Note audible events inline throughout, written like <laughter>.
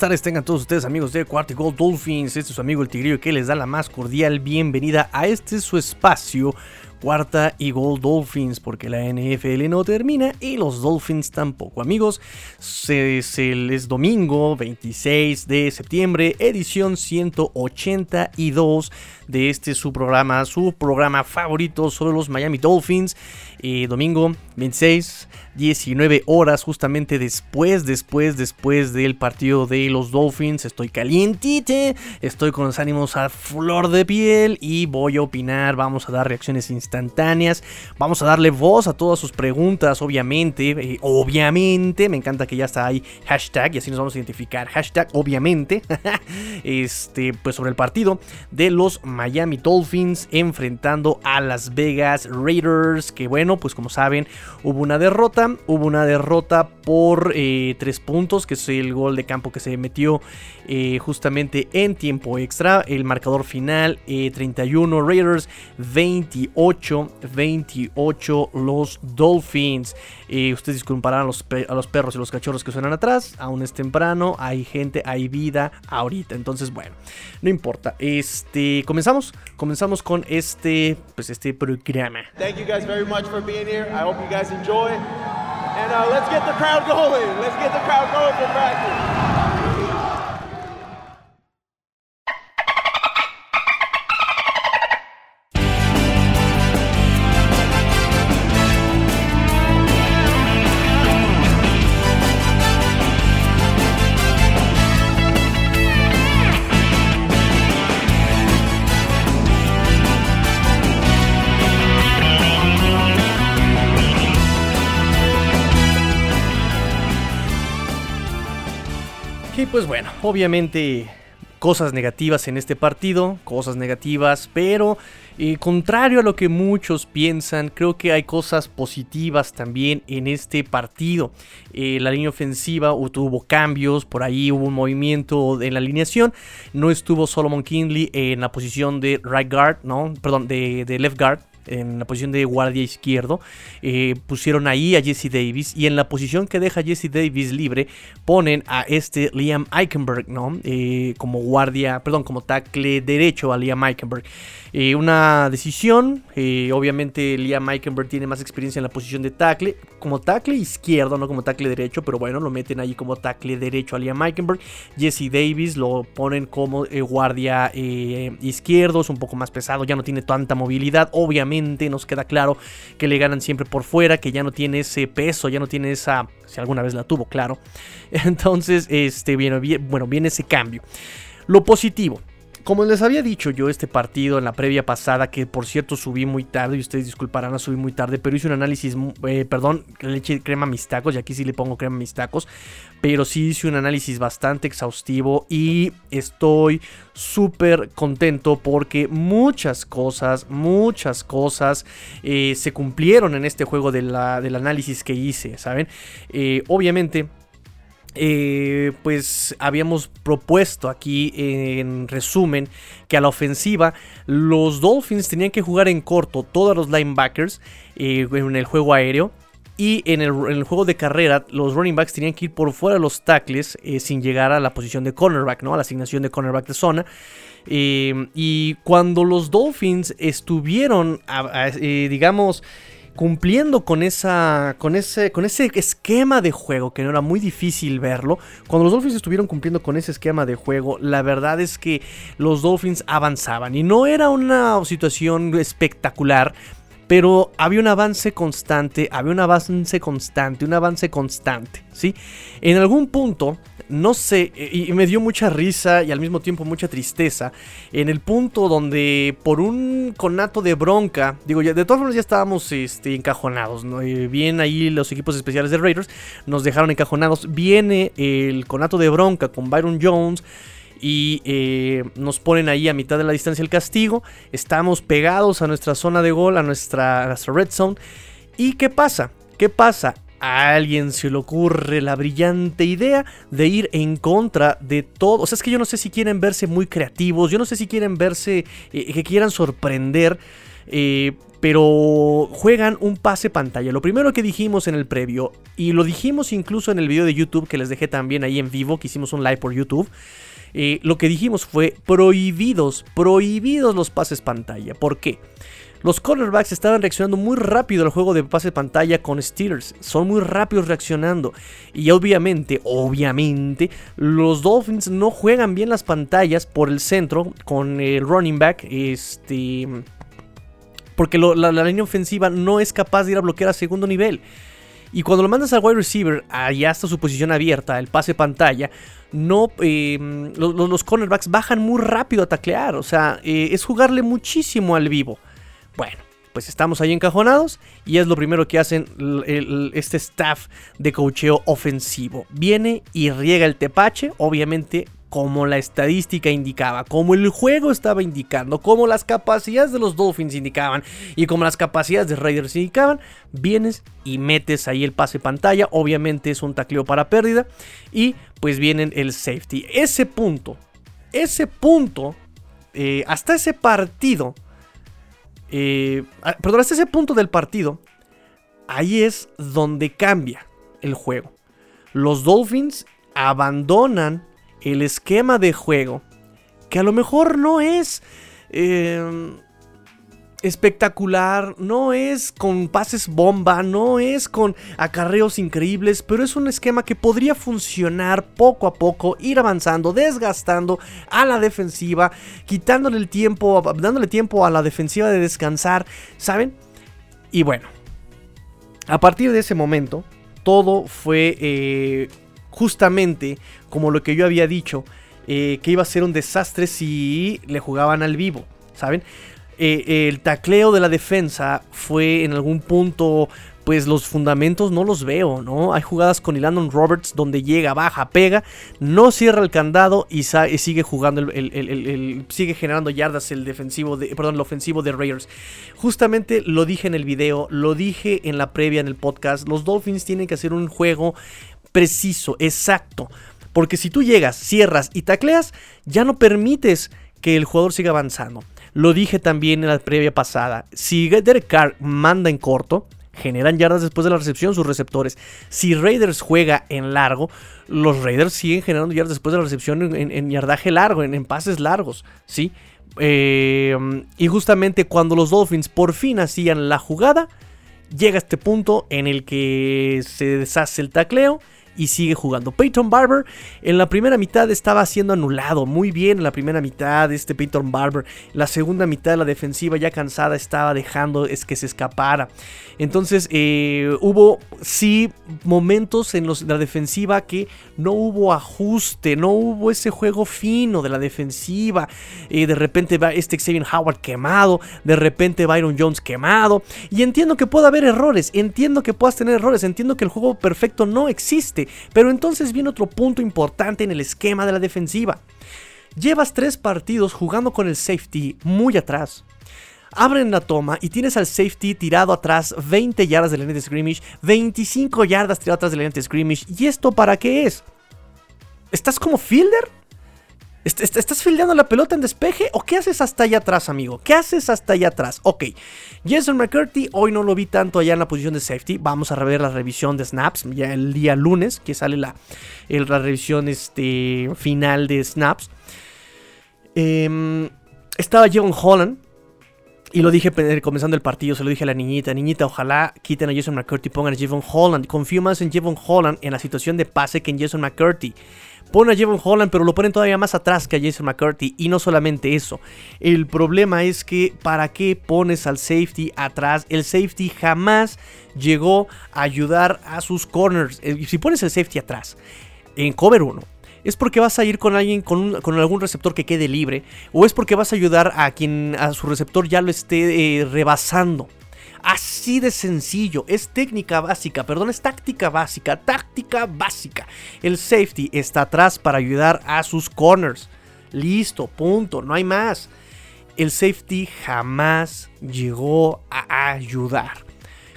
tardes tengan todos ustedes amigos de Cuarto Gold Dolphins. Este es su amigo el Tigrillo que les da la más cordial bienvenida a este su espacio cuarta y Gold Dolphins, porque la NFL no termina y los Dolphins tampoco. Amigos, es domingo 26 de septiembre, edición 182 de este su programa, su programa favorito sobre los Miami Dolphins. Domingo 26, 19 horas, justamente después, después, después del partido de los Dolphins. Estoy calientite, estoy con los ánimos a flor de piel y voy a opinar. Vamos a dar reacciones instantáneas, vamos a darle voz a todas sus preguntas, obviamente. Eh, obviamente, me encanta que ya está ahí hashtag y así nos vamos a identificar. Hashtag, obviamente, <laughs> este, pues sobre el partido de los Miami Dolphins enfrentando a Las Vegas Raiders. Que bueno, pues como saben, hubo una derrota. Hubo una derrota por eh, tres puntos, que es el gol de campo que se metió eh, justamente en tiempo extra. El marcador final, 31 eh, Raiders, 28, 28 los Dolphins. ustedes disculparán a los, a los perros y los cachorros que suenan atrás. Aún es temprano, hay gente, hay vida ahorita. Entonces, bueno, no importa. Este, comenzamos, comenzamos con este, pues este programa. Thank you guys very much for being here. I hope you guys enjoy. And uh, let's get the crowd going. Let's get the crowd going for practice. Pues bueno, obviamente cosas negativas en este partido, cosas negativas, pero eh, contrario a lo que muchos piensan, creo que hay cosas positivas también en este partido. Eh, la línea ofensiva tuvo cambios, por ahí hubo un movimiento en la alineación. No estuvo Solomon Kinley en la posición de right guard, no, perdón, de, de left guard en la posición de guardia izquierdo. Eh, pusieron ahí a Jesse Davis y en la posición que deja Jesse Davis libre ponen a este Liam Eichenberg, ¿no? Eh, como guardia, perdón, como tackle derecho a Liam Eichenberg. Eh, una decisión, obviamente Liam Eichenberg tiene más experiencia en la posición de tackle, como tackle izquierdo, no como tackle derecho, pero bueno, lo meten ahí como tackle derecho a Liam Eichenberg. Jesse Davis lo ponen como guardia izquierdo, es un poco más pesado, ya no tiene tanta movilidad, obviamente nos queda claro que le ganan siempre por fuera, que ya no tiene ese peso, ya no tiene esa, si alguna vez la tuvo, claro. <laughs> Entonces, este, viene, bueno, viene ese cambio. Lo positivo, como les había dicho yo este partido en la previa pasada, que por cierto subí muy tarde, y ustedes disculparán, subí muy tarde, pero hice un análisis, eh, perdón, leche crema a mis tacos, y aquí sí le pongo crema a mis tacos, pero sí hice un análisis bastante exhaustivo y estoy súper contento porque muchas cosas, muchas cosas eh, se cumplieron en este juego del análisis que hice, ¿saben? Eh, obviamente eh, pues habíamos propuesto aquí en resumen que a la ofensiva los Dolphins tenían que jugar en corto todos los linebackers eh, en el juego aéreo y en el, juego de carrera los running backs tenían que ir por fuera de los tackles eh, sin llegar a la posición de cornerback, ¿no? a la asignación de cornerback de zona. y cuando los Dolphins estuvieron, digamos, cumpliendo con, esa, con, ese, con ese esquema de juego, que no era muy difícil verlo, cuando los Dolphins estuvieron cumpliendo con ese esquema de juego, la verdad es que los Dolphins avanzaban y no era una situación espectacular. Pero había un avance constante, había un avance constante, un avance constante, ¿sí? En algún punto, no sé, y, me dio mucha risa y al mismo tiempo mucha tristeza en el punto donde por un conato de bronca, digo, ya, de todas formas ya estábamos este, encajonados, ¿no? Eh, bien ahí los equipos especiales de Raiders nos dejaron encajonados, viene el conato de bronca con Byron Jones y eh, nos ponen ahí a mitad de la distancia el castigo, estamos pegados a nuestra zona de gol, a nuestra, a nuestra red zone, ¿y qué pasa? ¿Qué pasa? A alguien se le ocurre la brillante idea de ir en contra de todo. O sea, es que yo no sé si quieren verse muy creativos, yo no sé si quieren verse, eh, que quieran sorprender. Eh, pero juegan un pase pantalla. Lo primero que dijimos en el previo, y lo dijimos incluso en el video de YouTube que les dejé también ahí en vivo, que hicimos un live por YouTube, eh, lo que dijimos fue prohibidos, prohibidos los pases pantalla. ¿Por qué? Los cornerbacks estaban reaccionando muy rápido al juego de pase pantalla con Steelers. Son muy rápidos reaccionando. Y obviamente, obviamente, los Dolphins no juegan bien las pantallas por el centro con el running back. Este porque la, línea ofensiva no es capaz de ir a bloquear a segundo nivel. Y cuando lo mandas al wide receiver, allá está su posición abierta, el pase pantalla, no, em, los, cornerbacks bajan muy rápido a taclear. O sea, eh, es jugarle muchísimo al vivo. Bueno, pues estamos ahí encajonados y es lo primero que hacen este staff de cocheo ofensivo. Viene y riega el tepache, obviamente como la estadística indicaba, como el juego estaba indicando, como las capacidades de los Dolphins indicaban y como las capacidades de Raiders indicaban, vienes y metes ahí el pase pantalla, obviamente es un tacleo para pérdida y pues vienen el safety. Ese punto, ese punto, eh, hasta ese partido, eh, ah, perdón, hasta ese punto del partido, ahí es donde cambia el juego. Los Dolphins abandonan el esquema de juego, que a lo mejor no es em, espectacular, no es con pases bomba, no es con acarreos increíbles, pero es un esquema que podría funcionar poco a poco, ir avanzando, desgastando a la defensiva, quitándole el tiempo, dándole tiempo a la defensiva de descansar, ¿saben? Y bueno, a partir de ese momento, todo fue eh, justamente como lo que yo había dicho, eh, que iba a ser un desastre si le jugaban al vivo, ¿saben? Eh, el tacleo de la defensa fue en algún punto, pues los fundamentos no los veo, ¿no? Hay jugadas con Landon Roberts donde llega, baja, pega, no cierra el candado y, sigue jugando, sigue generando yardas el defensivo, de, perdón, el ofensivo de Raiders. Justamente lo dije en el video, lo dije en la previa en el podcast, los Dolphins tienen que hacer un juego preciso, exacto. Porque si tú llegas, cierras y tacleas, ya no permites que el jugador siga avanzando. Lo dije también en la previa pasada. Si Derek Carr manda en corto, generan yardas después de la recepción sus receptores. Si Raiders juega en largo, los Raiders siguen generando yardas después de la recepción en, yardaje largo, en, pases largos, ¿sí? Eh, y justamente cuando los Dolphins por fin hacían la jugada, llega este punto en el que se deshace el tacleo y sigue jugando. Peyton Barber en la primera mitad estaba siendo anulado muy bien en la primera mitad este Peyton Barber. La segunda mitad la defensiva ya cansada estaba dejando es que se escapara. Entonces eh, hubo sí momentos en los, la defensiva que no hubo ajuste, no hubo ese juego fino de la defensiva. Eh, de repente va este Xavier Howard quemado, de repente Byron Jones quemado. Y entiendo que pueda haber errores, entiendo que puedas tener errores, entiendo que el juego perfecto no existe. Pero entonces viene otro punto importante en el esquema de la defensiva. Llevas tres partidos jugando con el safety muy atrás. Abren la toma y tienes al safety tirado atrás 20 yardas de la línea de scrimmage, 25 yardas tirado atrás de la línea de scrimmage. ¿Y esto para qué es? ¿Estás como fielder? ¿Estás fildeando la pelota en despeje o qué haces hasta allá atrás, amigo? ¿Qué haces hasta allá atrás? Ok, Jason McCurdy, hoy no lo vi tanto allá en la posición de safety. Vamos a rever la revisión de snaps ya el día lunes, que sale la, la revisión este, final de snaps. Em, estaba John Holland. Y lo dije comenzando el partido, se lo dije a la niñita, niñita, ojalá quiten a Jason McCurdy y pongan a Javon Holland. Confío más en Javon Holland en la situación de pase que en Jason McCurdy. Ponen a Javon Holland, pero lo ponen todavía más atrás que a Jason McCarthy. Y no solamente eso. El problema es que, ¿para qué pones al safety atrás? El safety jamás llegó a ayudar a sus corners. Si pones el safety atrás, en cover 1, es porque vas a ir con alguien con, algún receptor que quede libre o es porque vas a ayudar a quien a su receptor ya lo esté eh, rebasando. Así de sencillo, es técnica básica, perdón, es táctica básica, táctica básica. El safety está atrás para ayudar a sus corners. Listo, punto, no hay más. El safety jamás llegó a ayudar.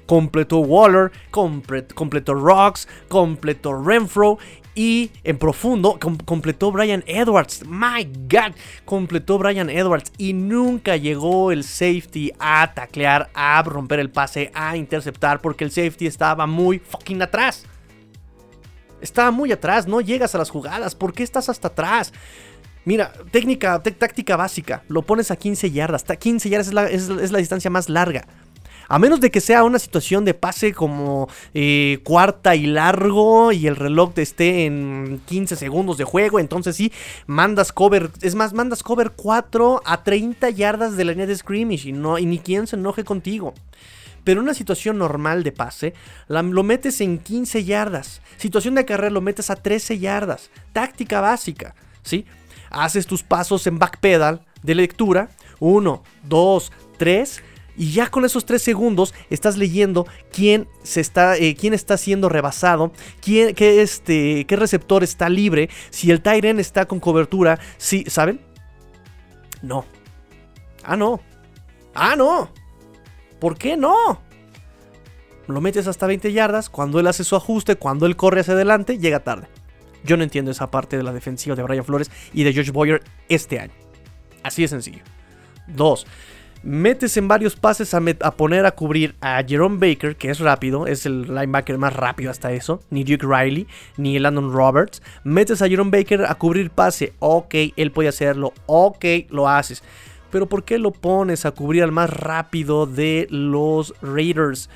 Completó Waller, completó Rocks, completó Renfro Y en profundo completó Brian Edwards. My God, completó Brian Edwards. Y nunca llegó el safety a taclear, a romper el pase, a interceptar. Porque el safety estaba muy fucking atrás. Estaba muy atrás, no llegas a las jugadas. ¿Por qué estás hasta atrás? Mira, técnica, táctica básica. Lo pones a 15 yardas. 15 yardas es la distancia más larga. A menos de que sea una situación de pase como eh, cuarta y largo y el reloj esté en 15 segundos de juego, entonces sí, mandas cover, es más, mandas cover 4 a 30 yardas de la línea de scrimmage y, no, y ni quien se enoje contigo. Pero una situación normal de pase, lo metes en 15 yardas. Situación de carrera lo metes a 13 yardas. Táctica básica, ¿sí? Haces tus pasos en backpedal de lectura. 1, 2, 3 y ya con esos 3 segundos estás leyendo quién, se está, eh, quién está siendo rebasado, quién, qué, este, qué receptor está libre, si el Tyren está con cobertura, si, ¿saben? No. Ah, no. Ah, no. ¿Por qué no? Lo metes hasta 20 yardas, cuando él hace su ajuste, cuando él corre hacia adelante, llega tarde. Yo no entiendo esa parte de la defensiva de Brian Flores y de George Boyer este año. Así de sencillo. Dos metes en varios pases a, poner a cubrir a Jerome Baker, que es rápido, es el linebacker más rápido hasta eso, ni Duke Riley, ni Landon Roberts. Metes a Jerome Baker a cubrir pase, ok, él puede hacerlo, ok, lo haces. Pero ¿por qué lo pones a cubrir al más rápido de los Raiders?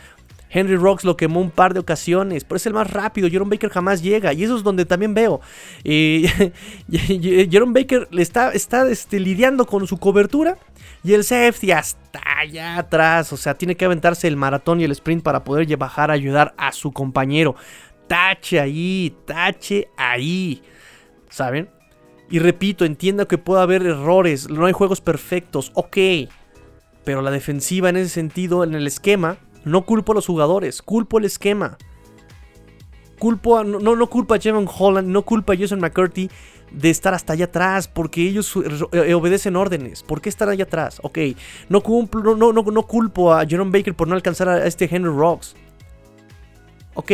Henry Rocks lo quemó un par de ocasiones, pero es el más rápido. Jerome Baker jamás llega. Y eso es donde también veo. Eh, <laughs> Jerome Baker está, está este, lidiando con su cobertura. Y el safety hasta allá atrás. O sea, tiene que aventarse el maratón y el sprint para poder bajar a ayudar a su compañero. Tache ahí, tache ahí. ¿Saben? Y repito, entiendo que puede haber errores. No hay juegos perfectos. Ok. Pero la defensiva en ese sentido, en el esquema, no culpo a los jugadores, culpo el esquema. Culpo no, no culpa a Jevon Holland, no culpa a Jason McCurdy de estar hasta allá atrás, porque ellos eh, obedecen órdenes. ¿Por qué estar allá atrás? Ok, no, no, no, no culpo a Jerome Baker por no alcanzar a este Henry Rocks. Ok.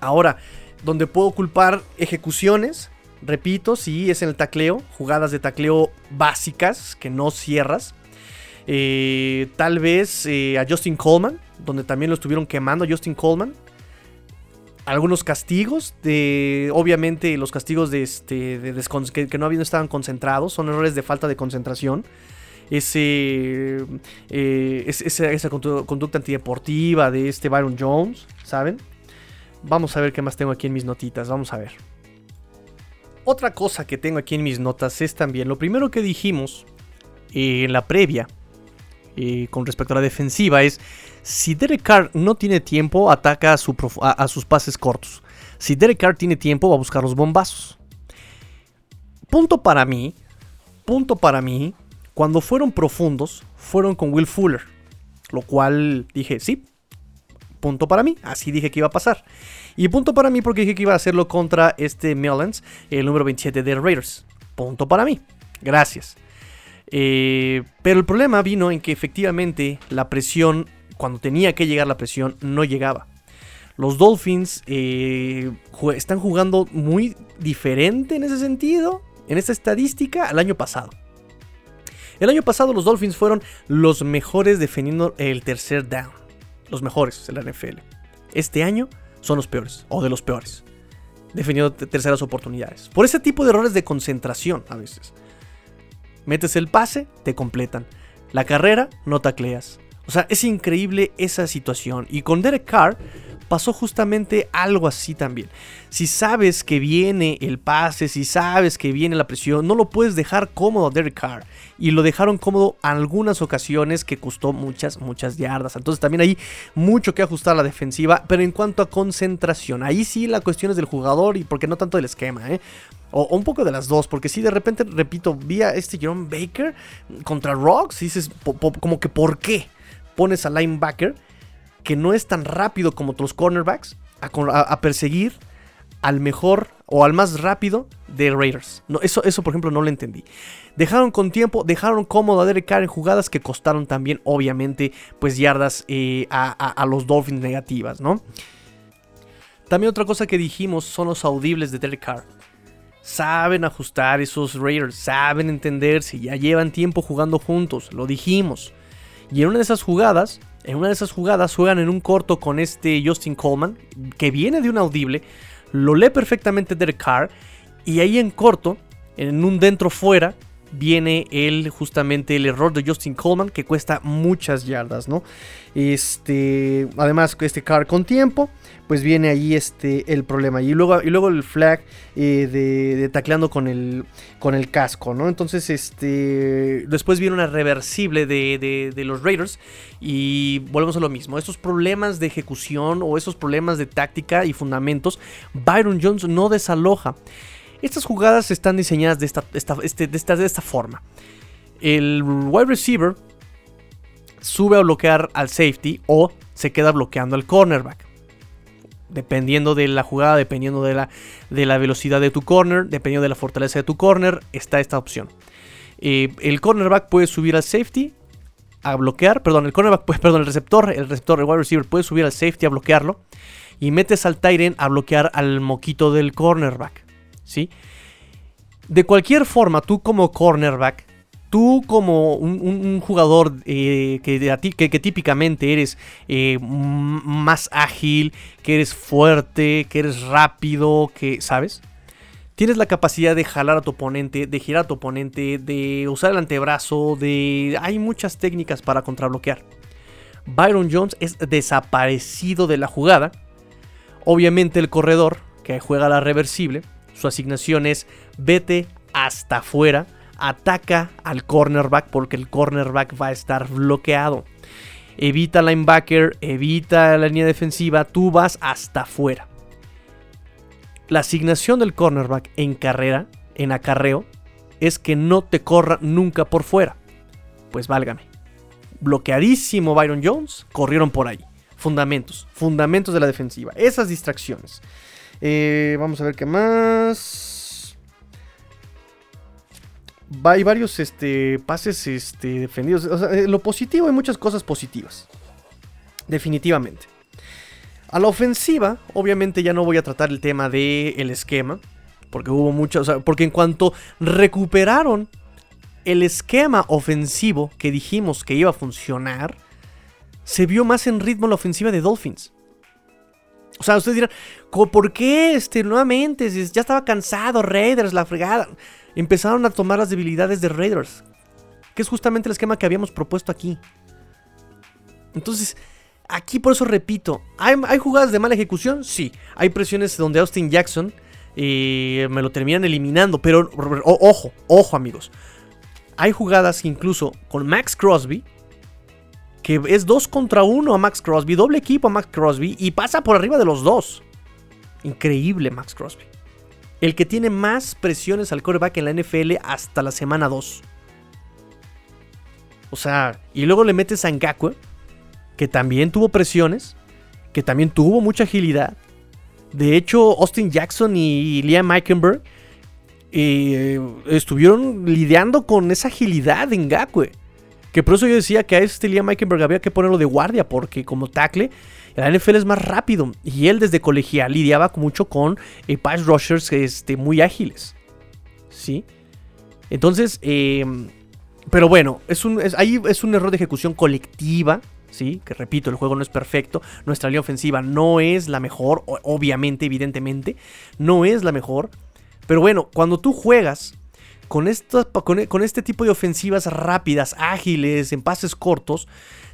Ahora, donde puedo culpar ejecuciones, repito, sí, es en el tacleo, jugadas de tacleo básicas que no cierras. Eh, tal vez eh, a Justin Coleman, donde también lo estuvieron quemando a Justin Coleman. Algunos castigos, de, obviamente los castigos de, este, que, no, habían, estaban concentrados, son errores de falta de concentración. Ese, eh, esa, conducta antideportiva de este Byron Jones, ¿saben? Vamos a ver qué más tengo aquí en mis notitas, vamos a ver. Otra cosa que tengo aquí en mis notas es también lo primero que dijimos en la previa eh, con respecto a la defensiva es, si Derek Carr no tiene tiempo, ataca a, sus pases cortos. Si Derek Carr tiene tiempo, va a buscar los bombazos. Punto para mí, punto para mí, cuando fueron profundos, fueron con Will Fuller. Lo cual dije, sí, punto para mí, así dije que iba a pasar. Y punto para mí porque dije que iba a hacerlo contra este Mellens, el número 27 de Raiders. Punto para mí. Gracias. Eh, pero el problema vino en que efectivamente la presión, cuando tenía que llegar la presión, no llegaba. Los Dolphins eh, están jugando muy diferente en ese sentido, en esta estadística, al año pasado. El año pasado los Dolphins fueron los mejores defendiendo el tercer down. Los mejores en la NFL. Este año son los peores, o de los peores. Defendiendo terceras oportunidades. Por ese tipo de errores de concentración a veces. Metes el pase, te completan. La carrera, no tacleas. O sea, es increíble esa situación. Y con Derek Carr pasó justamente algo así también. Si sabes que viene el pase, si sabes que viene la presión, no lo puedes dejar cómodo a Derek Carr. Y lo dejaron cómodo en algunas ocasiones que costó muchas, muchas yardas. Entonces también hay mucho que ajustar a la defensiva. Pero en cuanto a concentración, ahí sí la cuestión es del jugador y porque no tanto del esquema. ¿eh? O, un poco de las dos, porque si de repente, repito, vi a este Jerome Baker contra Rocks dices, como que ¿por qué pones a linebacker que no es tan rápido como otros cornerbacks a, perseguir al mejor o al más rápido de Raiders? No, eso, eso, por ejemplo, no lo entendí. Dejaron con tiempo, dejaron cómodo a Derek Carr en jugadas que costaron también, obviamente, pues yardas eh, a, a los Dolphins negativas, ¿no? También otra cosa que dijimos son los audibles de Derek Carr. Saben ajustar esos Raiders, saben entenderse, ya llevan tiempo jugando juntos, lo dijimos. Y en una de esas jugadas, en una de esas jugadas juegan en un corto con este Justin Coleman, que viene de un audible, lo lee perfectamente Derek Carr, y ahí en corto, en un dentro fuera, viene el justamente el error de Justin Coleman que cuesta muchas yardas, ¿no? Este, además este car con tiempo, pues viene ahí este el problema y luego y luego el flag eh, de, tacleando con el con el casco, ¿no? Entonces este después viene una reversible de, de los Raiders y volvemos a lo mismo. Estos problemas de ejecución o esos problemas de táctica y fundamentos, Byron Jones no desaloja. Estas jugadas están diseñadas de esta, este, de esta, de esta forma. El wide receiver sube a bloquear al safety o se queda bloqueando al cornerback. Dependiendo de la jugada, dependiendo de la, de la velocidad de tu corner, dependiendo de la fortaleza de tu corner, está esta opción. Eh, el cornerback puede subir al safety a bloquear, perdón, el cornerback, <laughs> perdón, el receptor, el receptor, wide receiver puede subir al safety a bloquearlo y metes al Tyren a bloquear al moquito del cornerback. ¿Sí? De cualquier forma, tú como cornerback, tú como un, jugador eh, que, típicamente eres eh, más ágil, que eres fuerte, que eres rápido, que, ¿sabes? Tienes la capacidad de jalar a tu oponente, de girar a tu oponente, de usar el antebrazo, de... Hay muchas técnicas para contrabloquear. Byron Jones es desaparecido de la jugada. Obviamente el corredor, que juega la reversible, su asignación es vete hasta afuera, ataca al cornerback porque el cornerback va a estar bloqueado. Evita linebacker, evita la línea defensiva, tú vas hasta afuera. La asignación del cornerback en carrera, en acarreo, es que no te corra nunca por fuera. Pues válgame. Bloqueadísimo Byron Jones, corrieron por ahí. Fundamentos, fundamentos de la defensiva. Esas distracciones. Eh, vamos a ver qué más. Hay varios este, pases este, defendidos. Eh, lo positivo hay muchas cosas positivas. Definitivamente. A la ofensiva, obviamente ya no voy a tratar el tema del esquema. Porque hubo muchas. porque en cuanto recuperaron el esquema ofensivo que dijimos que iba a funcionar, se vio más en ritmo la ofensiva de Dolphins. O sea, ustedes dirán, ¿por qué este, nuevamente? Ya estaba cansado, Raiders, la fregada. Empezaron a tomar las debilidades de Raiders. Que es justamente el esquema que habíamos propuesto aquí. Entonces, aquí por eso repito, ¿hay, jugadas de mala ejecución? Sí. Hay presiones donde Austin Jackson eh, me lo terminan eliminando. Pero, ojo, ojo amigos. Hay jugadas incluso con Max Crosby que es 2 contra 1 a Max Crosby, doble equipo a Max Crosby y pasa por arriba de los dos. Increíble Max Crosby. El que tiene más presiones al coreback en la NFL hasta la semana 2. O sea, y luego le metes a Ngakwe, que también tuvo presiones, que también tuvo mucha agilidad. De hecho, Austin Jackson y Liam Meikenberg eh, estuvieron lidiando con esa agilidad de Ngakwe. Que por eso yo decía que a este Liam Meikenberg había que ponerlo de guardia, porque como tackle, el NFL es más rápido. Y él desde colegial lidiaba mucho con eh, pass rushers este, muy ágiles. ¿Sí? Entonces, em, pero bueno, es un, ahí es un error de ejecución colectiva. ¿sí? Que repito, el juego no es perfecto. Nuestra línea ofensiva no es la mejor, obviamente, evidentemente. No es la mejor. Pero bueno, cuando tú juegas con, con, este tipo de ofensivas rápidas, ágiles, en pases cortos,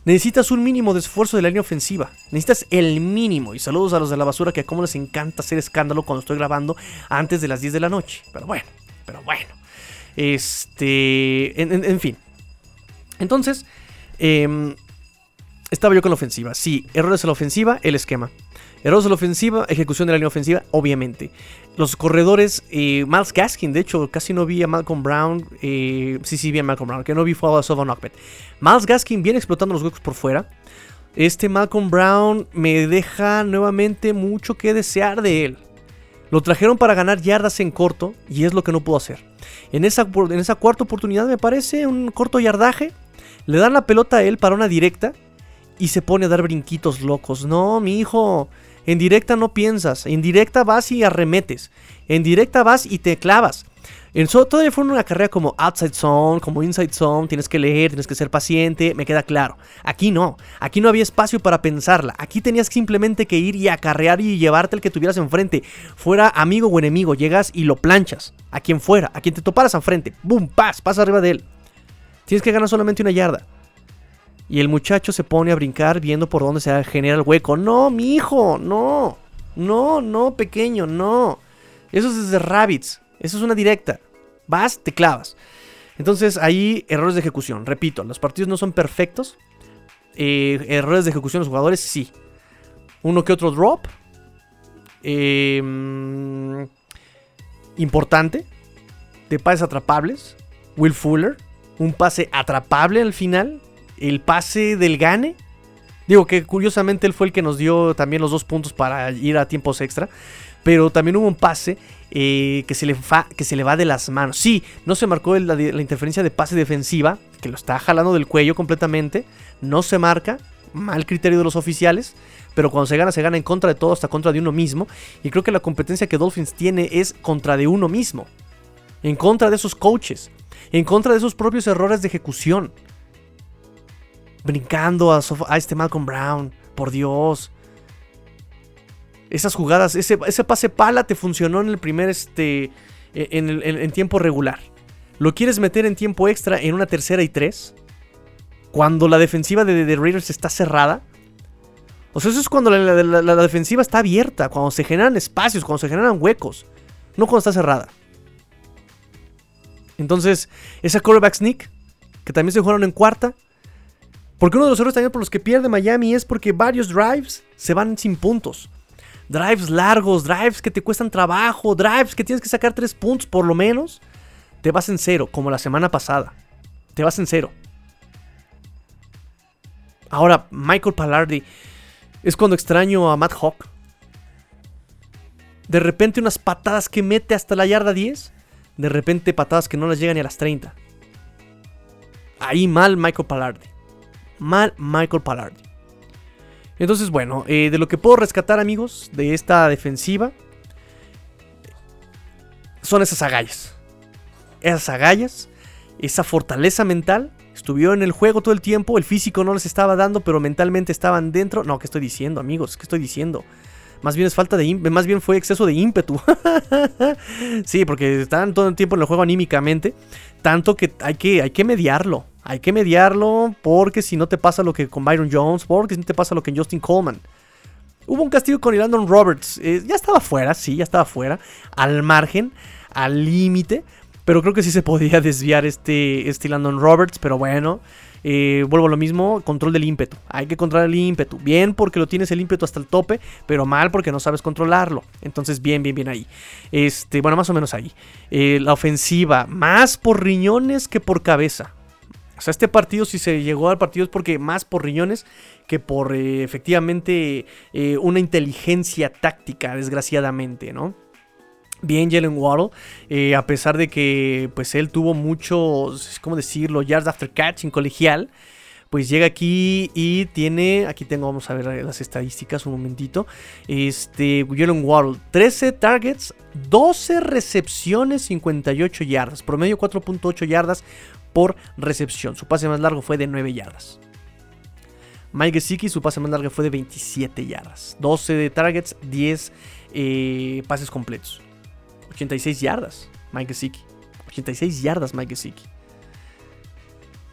necesitas un mínimo de esfuerzo de la línea ofensiva. Necesitas el mínimo. Y saludos a los de la basura que como les encanta hacer escándalo cuando estoy grabando antes de las 10 de la noche. Pero bueno, pero bueno. Este, en, fin. Entonces, em, estaba yo con la ofensiva. Sí, errores en la ofensiva, el esquema. Errores en la ofensiva, ejecución de la línea ofensiva, obviamente. Los corredores, eh, Miles Gaskin, de hecho, casi no vi a Malcolm Brown. Eh, sí, sí, vi a Malcolm Brown, que no vi fue a Sova Knockbet. Miles Gaskin viene explotando los huecos por fuera. Este Malcolm Brown me deja nuevamente mucho que desear de él. Lo trajeron para ganar yardas en corto y es lo que no pudo hacer. En esa, en esa cuarta oportunidad me parece un corto yardaje. Le dan la pelota a él para una directa y se pone a dar brinquitos locos. No, mi hijo, En directa no piensas. En directa vas y arremetes. En directa vas y te clavas. En so, todavía fue una carrera como outside zone, como inside zone, tienes que leer, tienes que ser paciente, me queda claro. Aquí no, aquí no había espacio para pensarla, aquí tenías simplemente que ir y acarrear y llevarte el que tuvieras enfrente, fuera amigo o enemigo, llegas y lo planchas, a quien fuera, a quien te toparas enfrente, boom, paz, pasa arriba de él. Tienes que ganar solamente una yarda. Y el muchacho se pone a brincar viendo por dónde se genera el hueco. No, mi hijo, no. No, no, pequeño, no. Eso es desde Rabbits. Eso es una directa. Vas, te clavas. Entonces ahí errores de ejecución. Repito, los partidos no son perfectos. Eh, errores de ejecución de los jugadores, sí. Uno que otro drop. Em, importante. De pases atrapables. Will Fuller. Un pase atrapable al final. El pase del Gane. Digo que curiosamente él fue el que nos dio también los dos puntos para ir a tiempos extra. Pero también hubo un pase eh, que, se le que se le va de las manos. Sí, no se marcó la, interferencia de pase defensiva, que lo está jalando del cuello completamente. No se marca, mal criterio de los oficiales. Pero cuando se gana, se gana en contra de todo, hasta contra de uno mismo. Y creo que la competencia que Dolphins tiene es contra de uno mismo. En contra de esos coaches. En contra de esos propios errores de ejecución. Brincando a, este Malcolm Brown. Por Dios esas jugadas, ese, pase pala te funcionó en el primer, este, e, en, tiempo regular. ¿Lo quieres meter en tiempo extra en una tercera y tres? Cuando la defensiva de The Raiders está cerrada. O sea, eso es cuando la, defensiva está abierta, cuando se generan espacios, cuando se generan huecos. No cuando está cerrada. Entonces, esa quarterback sneak, que también se jugaron en cuarta. Porque uno de los errores también por los que pierde Miami es porque varios drives se van sin puntos. Drives largos, drives que te cuestan trabajo, drives que tienes que sacar tres puntos por lo menos. Te vas en cero, como la semana pasada. Te vas en cero. Ahora, Michael Pallardi. Es cuando extraño a Matt Hawk. De repente unas patadas que mete hasta la yarda 10. De repente patadas que no las llegan ni a las 30. Ahí mal Michael Pallardi. Mal Michael Pallardi. Entonces, bueno, eh, de lo que puedo rescatar, amigos, de esta defensiva, son esas agallas. Esas agallas, esa fortaleza mental. Estuvieron en el juego todo el tiempo, el físico no les estaba dando, pero mentalmente estaban dentro. No, ¿qué estoy diciendo, amigos? ¿Qué estoy diciendo? Más bien es falta de más bien fue exceso de ímpetu. <laughs> sí, porque estaban todo el tiempo en el juego anímicamente, tanto que hay que, hay que mediarlo. Hay que mediarlo porque si no te pasa lo que con Byron Jones, porque si no te pasa lo que en Justin Coleman. Hubo un castigo con Landon Roberts. Eh, ya estaba fuera, sí, ya estaba fuera. Al margen, al límite. Pero creo que sí se podía <laughs> desviar este, este Landon Roberts. Pero bueno, eh, vuelvo a lo mismo, control del ímpetu. Hay que controlar el ímpetu. Bien porque lo tienes el ímpetu hasta el tope, pero mal porque no sabes controlarlo. Entonces, bien, bien, bien ahí. Este, bueno, más o menos ahí. Eh, la ofensiva, más por riñones que por cabeza. O sea, este partido, si se llegó al partido, es porque más por riñones que por eh, efectivamente una inteligencia táctica, desgraciadamente, ¿no? Bien, Jalen Waddle, eh, a pesar de que pues él tuvo muchos, ¿cómo decirlo?, yards after catch en colegial, pues llega aquí y tiene, aquí tengo, vamos a ver las estadísticas un momentito, este, Jalen Waddle, 13 targets, 12 recepciones, 58 yardas, promedio 4.8 yardas por recepción. Su pase más largo fue de 9 yardas. Mike Gesicki, su pase más largo fue de 27 yardas. 12 de targets, 10 eh, pases completos. 86 yardas, Mike Gesicki. 86 yardas, Mike Gesicki.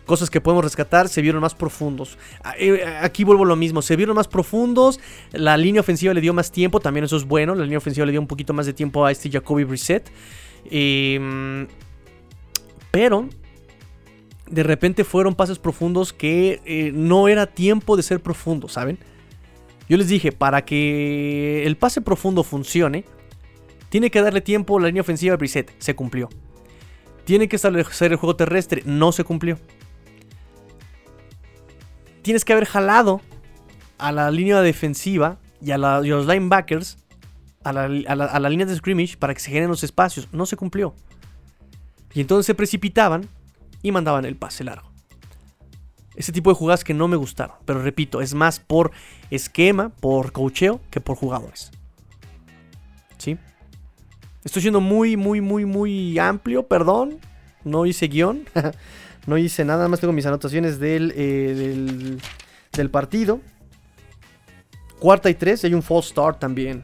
Cosas que podemos rescatar, se vieron más profundos. Ah, eh, aquí vuelvo a lo mismo, se vieron más profundos. La línea ofensiva le dio más tiempo, también eso es bueno. La línea ofensiva le dio un poquito más de tiempo a este Jacoby Brissett. Em, pero de repente fueron pases profundos que eh, no era tiempo de ser profundo, ¿saben? Yo les dije, para que el pase profundo funcione, tiene que darle tiempo a la línea ofensiva de Brissett, se cumplió. Tiene que establecer el juego terrestre, no se cumplió. Tienes que haber jalado a la línea defensiva y a, los linebackers a la, a la línea de scrimmage para que se generen los espacios, no se cumplió. Y entonces se precipitaban y mandaban el pase largo. Ese tipo de jugadas que no me gustaron. Pero repito, es más por esquema, por cocheo, que por jugadores. ¿Sí? Estoy siendo muy, muy, muy, muy amplio, perdón. No hice guion. <laughs> no hice nada, más tengo mis anotaciones del, eh, del, del partido. Cuarta y tres, hay un false start también.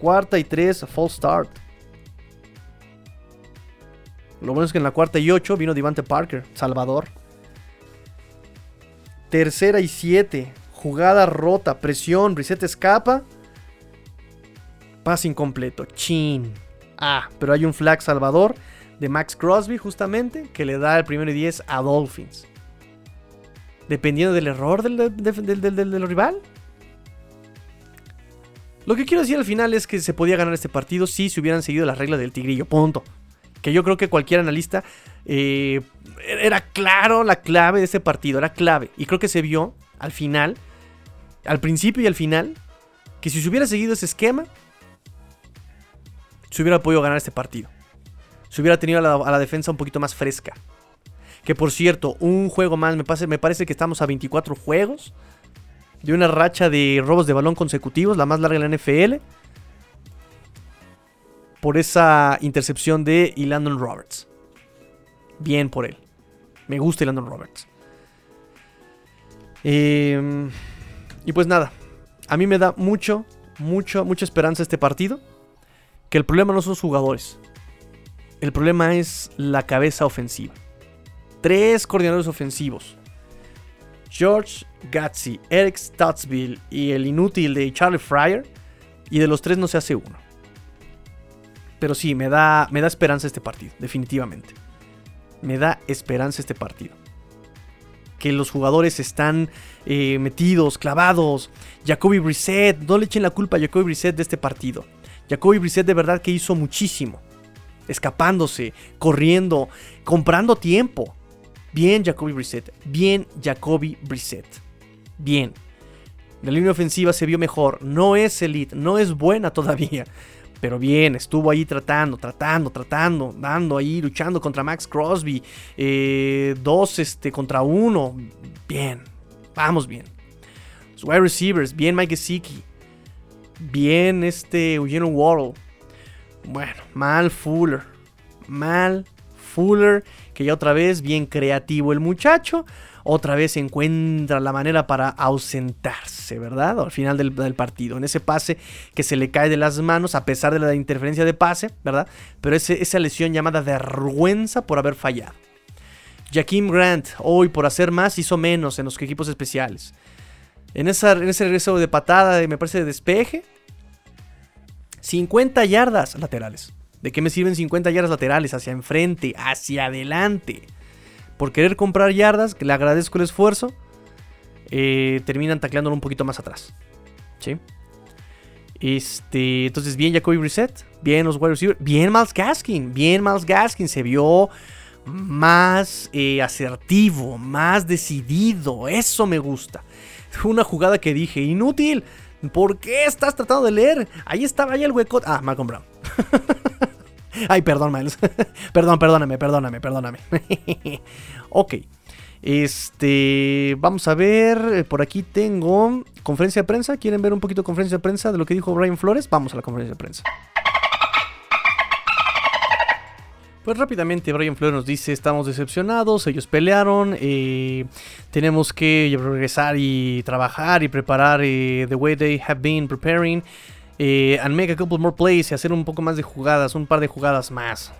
Cuarta y tres, false start. Lo bueno es que en la cuarta y ocho vino Devante Parker, Salvador. Tercera y siete, jugada rota, presión, reset escapa. Pase incompleto, chin. Ah, pero hay un flag Salvador de Max Crosby justamente que le da el primero y 10 a Dolphins. Dependiendo del error del, del rival, lo que quiero decir al final es que se podía ganar este partido si se hubieran seguido las reglas del tigrillo. Punto. Que yo creo que cualquier analista eh, era claro la clave de ese partido. Era clave. Y creo que se vio al final, al principio y al final, que si se hubiera seguido ese esquema, se hubiera podido ganar este partido. Se hubiera tenido a la, defensa un poquito más fresca. Que por cierto, un juego más, me parece, me parece que estamos a 24 juegos de una racha de robos de balón consecutivos, la más larga de la NFL. Por esa intercepción de Landon Roberts. Bien por él. Me gusta Landon Roberts. Em, y pues nada. A mí me da mucho, mucho, mucha esperanza este partido. Que el problema no son los jugadores. El problema es la cabeza ofensiva. Tres coordinadores ofensivos George Gatsby, Eric Stutzville y el inútil de Charlie Fryer. Y de los tres no se hace uno. Pero sí, me da, me da esperanza este partido, definitivamente. Me da esperanza este partido. Que los jugadores están eh, metidos, clavados. Jacoby Brissett, no le echen la culpa a Jacoby Brissett de este partido. Jacoby Brissett de verdad que hizo muchísimo. Escapándose, corriendo, comprando tiempo. Bien Jacoby Brissett. Bien Jacoby Brissett. Bien. La línea ofensiva se vio mejor. No es elite, no es buena todavía. Pero bien, estuvo ahí tratando, tratando, tratando, dando ahí, luchando contra Max Crosby. Eh, dos este, contra uno. Bien, vamos bien. Los wide receivers, bien Mike Gesicki. Bien este Eugene Waddle. Bueno, mal Fuller. Mal Fuller que ya otra vez bien creativo el muchacho, otra vez encuentra la manera para ausentarse, ¿verdad? Al final del, partido, en ese pase que se le cae de las manos a pesar de la interferencia de pase, ¿verdad? Pero esa lesión llamada vergüenza por haber fallado. Jaquim Grant, hoy por hacer más, hizo menos en los equipos especiales. En, esa, en ese regreso de patada, me parece de despeje, 50 yardas laterales. ¿De qué me sirven 50 yardas laterales hacia enfrente, hacia adelante? Por querer comprar yardas, que le agradezco el esfuerzo, eh, terminan tacleándolo un poquito más atrás. ¿Sí? Este, entonces, bien Jacoby Reset, bien los wide receivers, bien Miles Gaskin, bien Miles Gaskin, se vio más eh, asertivo, más decidido, eso me gusta. Fue una jugada que dije, inútil, ¿por qué estás tratando de leer? Ahí estaba ahí el hueco. Ah, Malcolm Brown. <laughs> Ay, perdón, Miles. <laughs> perdón, perdóname, perdóname, perdóname. <laughs> ok. Este, vamos a ver, eh, por aquí tengo conferencia de prensa. ¿Quieren ver un poquito conferencia de prensa de lo que dijo Brian Flores? Vamos a la conferencia de prensa. Pues rápidamente Brian Flores nos dice, estamos decepcionados, ellos pelearon, eh, tenemos que regresar y trabajar y preparar eh, the way they have been preparing. Eh, and make a couple more plays y hacer un poco más de jugadas, un par de jugadas más.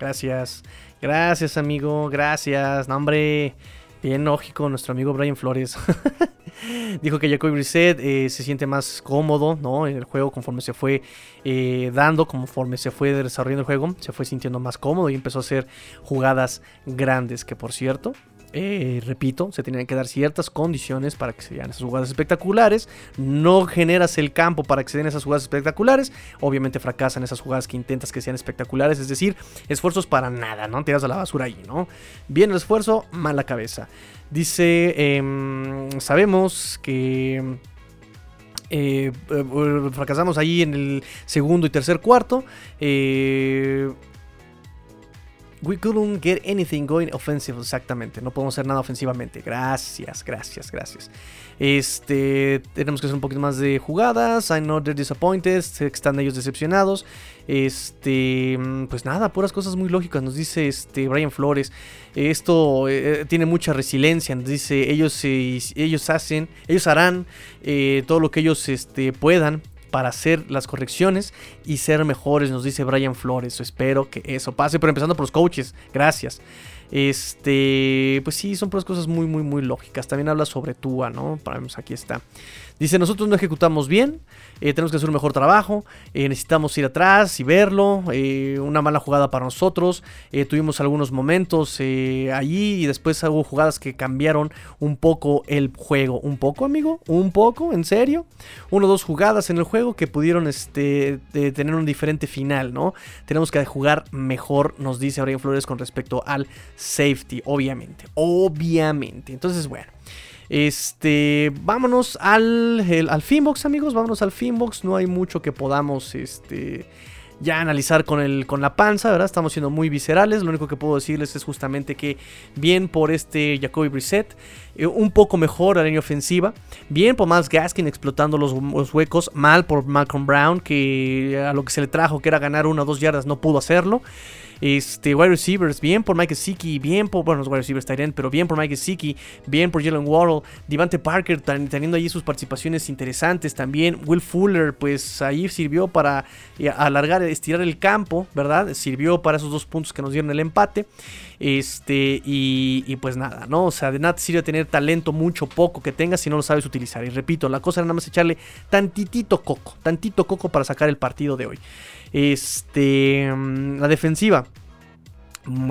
Gracias. Gracias, amigo. Gracias. nombre bien lógico, nuestro amigo Brian Flores. <laughs> Dijo que Jacoby Brissett eh, se siente más cómodo ¿no? en el juego conforme se fue eh, dando, conforme se fue desarrollando el juego, se fue sintiendo más cómodo y empezó a hacer jugadas grandes, que por cierto, eh, repito, se tienen que dar ciertas condiciones para que se esas jugadas espectaculares. No generas el campo para que se den esas jugadas espectaculares. Obviamente fracasan esas jugadas que intentas que sean espectaculares. Es decir, esfuerzos para nada, ¿no? Tiras a la basura ahí, ¿no? Bien el esfuerzo, mala cabeza. Dice, em, sabemos que... Eh, eh, fracasamos ahí en el segundo y tercer cuarto. We couldn't get anything going offensive, exactamente. No podemos hacer nada ofensivamente. Gracias, gracias, gracias. Este, tenemos que hacer un poquito más de jugadas. I know they're disappointed. Están ellos decepcionados. Este, pues nada, puras cosas muy lógicas. Nos dice este Brian Flores. Esto eh, tiene mucha resiliencia. Nos dice ellos, ellos hacen, ellos harán eh, todo lo que ellos este, puedan para hacer las correcciones y ser mejores, nos dice Brian Flores. Espero que eso pase, pero empezando por los coaches. Gracias. Este, pues sí, son cosas muy, muy, muy lógicas. También habla sobre Tua, ¿no? Aquí está. Dice, nosotros no ejecutamos bien, eh, tenemos que hacer un mejor trabajo, eh, necesitamos ir atrás y verlo, eh, una mala jugada para nosotros, tuvimos algunos momentos allí y después hubo jugadas que cambiaron un poco el juego. ¿Un poco, amigo? ¿Un poco? ¿En serio? Uno o dos jugadas en el juego que pudieron este, tener un diferente final, ¿no? Tenemos que jugar mejor, nos dice Aurelio Flores con respecto al safety, obviamente, obviamente. Entonces, bueno. Este, vámonos al, al Finbox, amigos. Vámonos al Finbox. No hay mucho que podamos este, ya analizar con, el, con la panza, ¿verdad? Estamos siendo muy viscerales. Lo único que puedo decirles es justamente que bien por este Jacoby Brissett, eh, un poco mejor la línea ofensiva. Bien por Miles Gaskin explotando los, los, huecos. Mal por Malcolm Brown, que a lo que se le trajo, que era ganar una o dos yardas, no pudo hacerlo. Este, wide receivers, bien por Mike Siki, bien por, bueno, los wide receivers Tyrant, pero bien por Mike Siki, bien por Jalen Waddle, Devante Parker teniendo allí sus participaciones interesantes también. Will Fuller, pues ahí sirvió para eh, alargar, estirar el campo, ¿verdad? Sirvió para esos dos puntos que nos dieron el empate. Este, y, pues nada, ¿no? O sea, de nada sirve tener talento, mucho, poco que tengas si no lo sabes utilizar. Y repito, la cosa era nada más echarle tantitito coco, tantito coco para sacar el partido de hoy. Este, mm, la defensiva.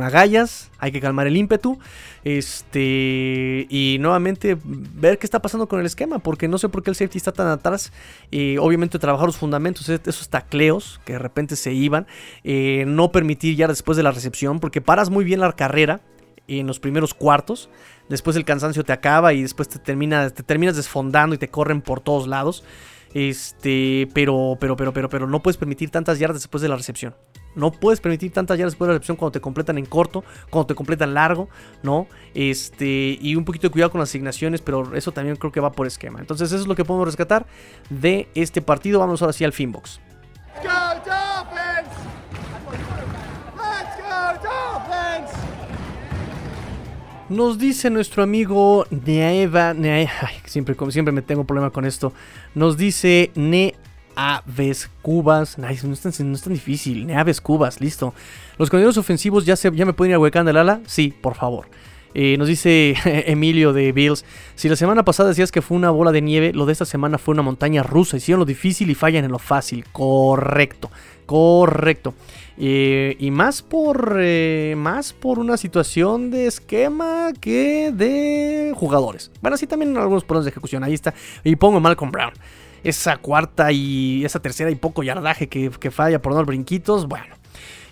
Agallas, hay que calmar el ímpetu. Este, y nuevamente ver qué está pasando con el esquema, porque no sé por qué el safety está tan atrás. Eh, obviamente, trabajar los fundamentos, esos tacleos que de repente se iban. Eh, no permitir ya después de la recepción, porque paras muy bien la carrera en los primeros cuartos. Después el cansancio te acaba y después te, te terminas desfondando y te corren por todos lados. Este, pero, pero, pero, pero, pero no puedes permitir tantas yardas después de la recepción. No puedes permitir tantas yardas después de la recepción cuando te completan en corto, cuando te completan largo, ¿no? Este, y un poquito de cuidado con las asignaciones, pero eso también creo que va por esquema. Entonces, eso es lo que podemos rescatar de este partido. Vamos ahora sí al Finbox. Nos dice nuestro amigo Neaeva, siempre, siempre me tengo problema con esto. Nos dice Neaves Cubas. no, es tan, no es difícil. Neaves Cubas, listo. Los coordinadores ofensivos ya, se, ya me pueden ir a huecando el ala. Sí, por favor. Eh, nos dice <laughs> Emilio de Bills. Si la semana pasada decías que fue una bola de nieve, lo de esta semana fue una montaña rusa. Hicieron lo difícil y fallan en lo fácil. Correcto. Correcto. Eh, y más por, eh, más por una situación de esquema que de jugadores. Bueno, sí también algunos problemas de ejecución. Ahí está. Y pongo Malcolm Brown. Esa cuarta y esa tercera y poco yardaje que, falla por dar brinquitos. Bueno.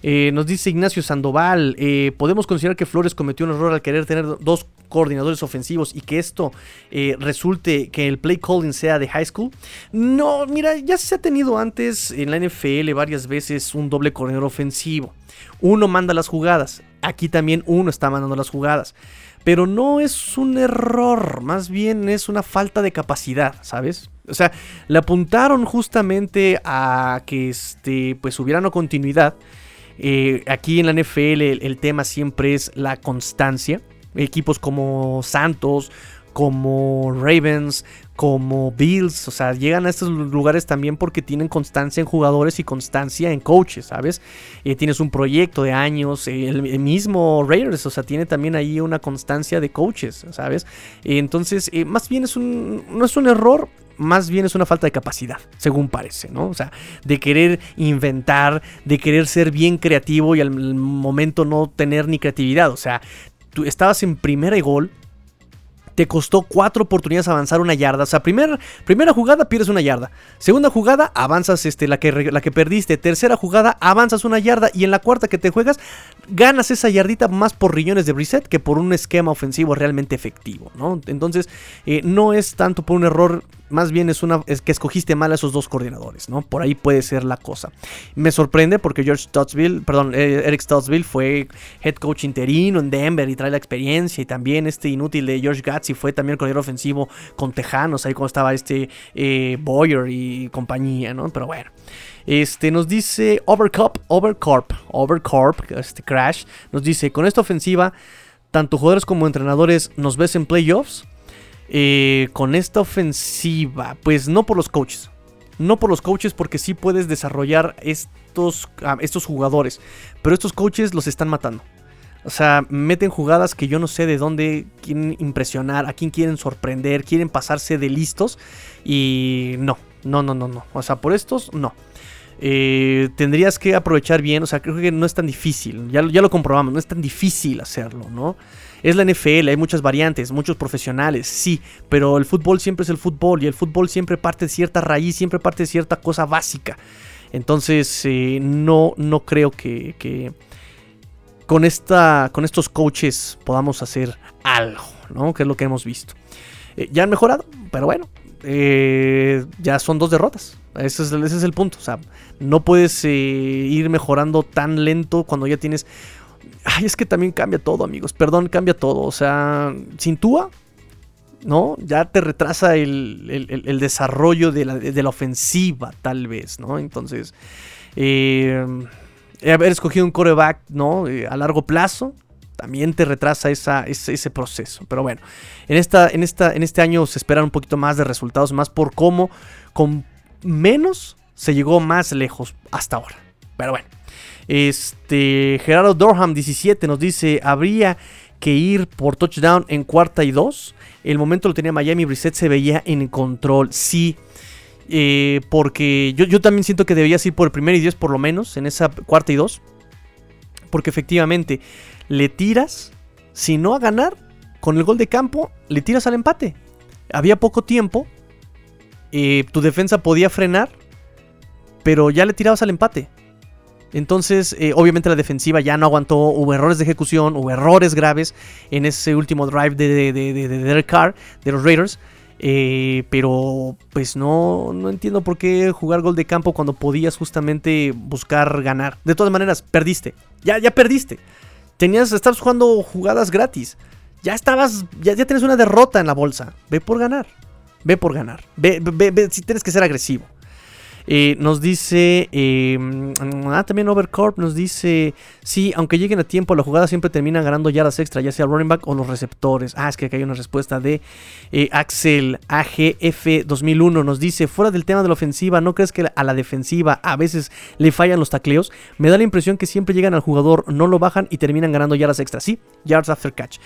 Eh, nos dice Ignacio Sandoval, eh, ¿podemos considerar que Flores cometió un error al querer tener dos coordinadores ofensivos y que esto eh, resulte que el play calling sea de high school? No, mira, ya se ha tenido antes en la NFL varias veces un doble coordinador ofensivo. Uno manda las jugadas, aquí también uno está mandando las jugadas. Pero no es un error, más bien es una falta de capacidad, ¿sabes? O sea, le apuntaron justamente a que este, pues hubiera una continuidad eh, aquí en la NFL el, tema siempre es la constancia. Equipos como Santos, como Ravens, como Bills, o sea, llegan a estos lugares también porque tienen constancia en jugadores y constancia en coaches, ¿sabes? Eh, tienes un proyecto de años, el, mismo Raiders, o sea, tiene también ahí una constancia de coaches, ¿sabes? entonces, eh, más bien es un, no es un error, más bien es una falta de capacidad, según parece, ¿no? O sea, de querer inventar, de querer ser bien creativo y al momento no tener ni creatividad. O sea, tú estabas en primera y gol, te costó cuatro oportunidades avanzar una yarda. O sea, primera jugada pierdes una yarda. Segunda jugada avanzas este, la, que, la que perdiste. Tercera jugada avanzas una yarda. Y en la cuarta que te juegas, ganas esa yardita más por riñones de reset que por un esquema ofensivo realmente efectivo, ¿no? Entonces, eh, no es tanto por un error, más bien es, una, es que escogiste mal a esos dos coordinadores, ¿no? Por ahí puede ser la cosa. Me sorprende porque George Stottsville, perdón, eh, Eric Stottsville fue head coach interino en Denver y trae la experiencia y también este inútil de George Gatzi fue también coordinador ofensivo con Tejanos, ahí cuando estaba este eh, Boyer y compañía, ¿no? Pero bueno. Este nos dice Overcorp, Overcorp, Overcorp, este Crash, nos dice, con esta ofensiva, tanto jugadores como entrenadores, ¿nos ves en playoffs? Eh, con esta ofensiva, pues no por los coaches. No por los coaches porque sí puedes desarrollar estos, ah, estos jugadores. Pero estos coaches los están matando. O sea, meten jugadas que yo no sé de dónde quieren impresionar, a quién quieren sorprender, quieren pasarse de listos. Y no, no, no, no, no. O sea, por estos, no. Eh, tendrías que aprovechar bien, o sea, creo que no es tan difícil, ya, lo comprobamos, no es tan difícil hacerlo, ¿no? Es la NFL, hay muchas variantes, muchos profesionales, sí, pero el fútbol siempre es el fútbol y el fútbol siempre parte de cierta raíz, siempre parte de cierta cosa básica. Entonces, eh, no, no creo que, con, esta, con estos coaches podamos hacer algo, ¿no? Que es lo que hemos visto. Eh, ya han mejorado, pero bueno, ya son dos derrotas. Ese es, ese es el punto. O sea, no puedes eh, ir mejorando tan lento cuando ya tienes. Ay, es que también cambia todo, amigos. Perdón, cambia todo. O sea, sin Tua, ¿no? Ya te retrasa el, desarrollo de la, ofensiva, tal vez, ¿no? Entonces, eh, haber escogido un coreback, ¿no? Eh, a largo plazo, también te retrasa esa, ese, proceso. Pero bueno, en, esta, en, esta, en este año se esperan un poquito más de resultados, más por cómo con menos se llegó más lejos hasta ahora. Pero bueno. Este Gerardo Dorham 17 nos dice, habría que ir por touchdown en cuarta y dos. El momento lo tenía Miami, Brissett se veía en control. Sí, eh, porque yo, yo, también siento que deberías ir por el primer y diez por lo menos en esa cuarta y dos. Porque efectivamente le tiras, si no a ganar, con el gol de campo, le tiras al empate. Había poco tiempo, eh, tu defensa podía frenar pero ya le tirabas al empate. Entonces, eh, obviamente la defensiva ya no aguantó, hubo errores de ejecución, hubo errores graves en ese último drive de, de, de, Derek Carr, de los Raiders. Eh, pero pues no, no entiendo por qué jugar gol de campo cuando podías justamente buscar ganar. De todas maneras, perdiste. Ya, ya perdiste. Tenías, estabas jugando jugadas gratis. Ya estabas, ya, tienes una derrota en la bolsa. Ve por ganar. Ve por ganar. Ve, ve, ve, si tienes que ser agresivo. Eh, nos dice, eh, ah, también Overcorp nos dice, sí, aunque lleguen a tiempo, la jugada siempre termina ganando yardas extra, ya sea running back o los receptores. Ah, es que aquí hay una respuesta de eh, Axel AGF 2001. Nos dice, fuera del tema de la ofensiva, ¿no crees que a la defensiva a veces le fallan los tacleos? Me da la impresión que siempre llegan al jugador, no lo bajan y terminan ganando yardas extra. Sí, yards after catch.